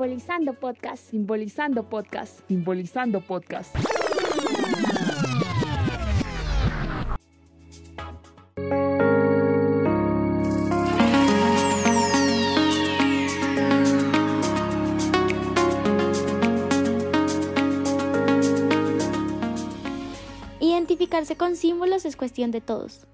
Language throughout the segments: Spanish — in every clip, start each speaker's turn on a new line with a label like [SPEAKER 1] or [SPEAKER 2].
[SPEAKER 1] Simbolizando Podcast.
[SPEAKER 2] Simbolizando Podcast. Simbolizando Podcast.
[SPEAKER 1] Identificarse con símbolos es cuestión de todos.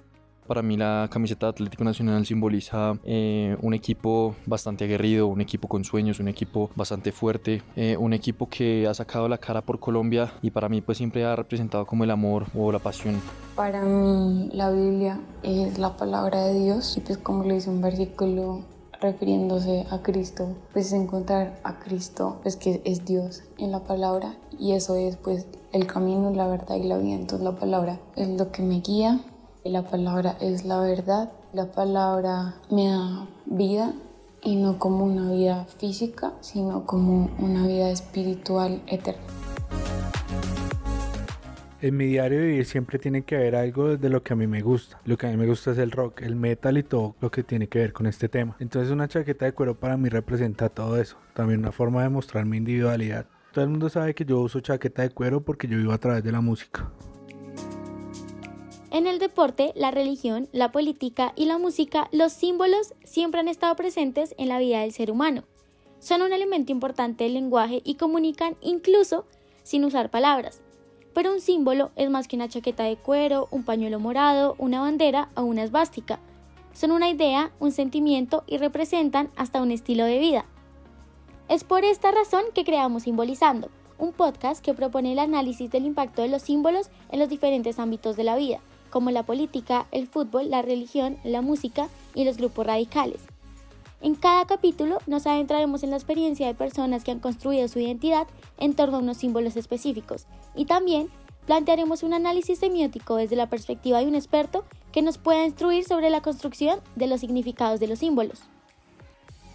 [SPEAKER 3] Para mí la camiseta de Atlético Nacional simboliza eh, un equipo bastante aguerrido, un equipo con sueños, un equipo bastante fuerte, eh, un equipo que ha sacado la cara por Colombia y para mí pues siempre ha representado como el amor o la pasión.
[SPEAKER 4] Para mí la Biblia es la palabra de Dios y pues como le dice un versículo refiriéndose a Cristo, pues es encontrar a Cristo, pues que es Dios en la palabra y eso es pues el camino, la verdad y la vida. Entonces la palabra es lo que me guía la palabra es la verdad, la palabra me da vida y no como una vida física, sino como una vida espiritual eterna.
[SPEAKER 5] En mi diario de vivir siempre tiene que haber algo de lo que a mí me gusta. Lo que a mí me gusta es el rock, el metal y todo lo que tiene que ver con este tema. Entonces una chaqueta de cuero para mí representa todo eso. También una forma de mostrar mi individualidad. Todo el mundo sabe que yo uso chaqueta de cuero porque yo vivo a través de la música.
[SPEAKER 1] En el deporte, la religión, la política y la música, los símbolos siempre han estado presentes en la vida del ser humano. Son un elemento importante del lenguaje y comunican incluso sin usar palabras. Pero un símbolo es más que una chaqueta de cuero, un pañuelo morado, una bandera o una esvástica. Son una idea, un sentimiento y representan hasta un estilo de vida. Es por esta razón que creamos Simbolizando, un podcast que propone el análisis del impacto de los símbolos en los diferentes ámbitos de la vida como la política, el fútbol, la religión, la música y los grupos radicales. En cada capítulo nos adentraremos en la experiencia de personas que han construido su identidad en torno a unos símbolos específicos y también plantearemos un análisis semiótico desde la perspectiva de un experto que nos pueda instruir sobre la construcción de los significados de los símbolos.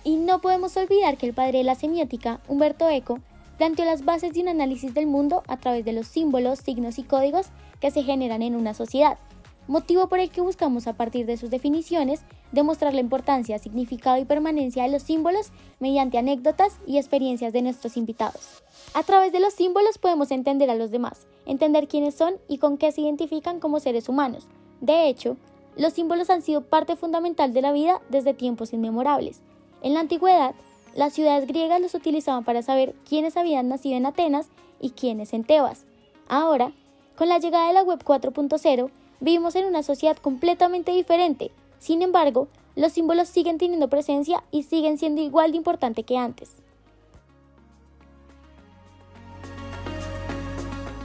[SPEAKER 1] Y no podemos olvidar que el padre de la semiótica, Humberto Eco, planteó las bases de un análisis del mundo a través de los símbolos, signos y códigos que se generan en una sociedad, motivo por el que buscamos a partir de sus definiciones demostrar la importancia, significado y permanencia de los símbolos mediante anécdotas y experiencias de nuestros invitados. A través de los símbolos podemos entender a los demás, entender quiénes son y con qué se identifican como seres humanos. De hecho, los símbolos han sido parte fundamental de la vida desde tiempos inmemorables. En la antigüedad, las ciudades griegas los utilizaban para saber quiénes habían nacido en Atenas y quiénes en Tebas. Ahora, con la llegada de la Web 4.0, vivimos en una sociedad completamente diferente. Sin embargo, los símbolos siguen teniendo presencia y siguen siendo igual de importante que antes.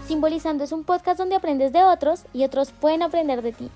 [SPEAKER 1] Simbolizando es un podcast donde aprendes de otros y otros pueden aprender de ti.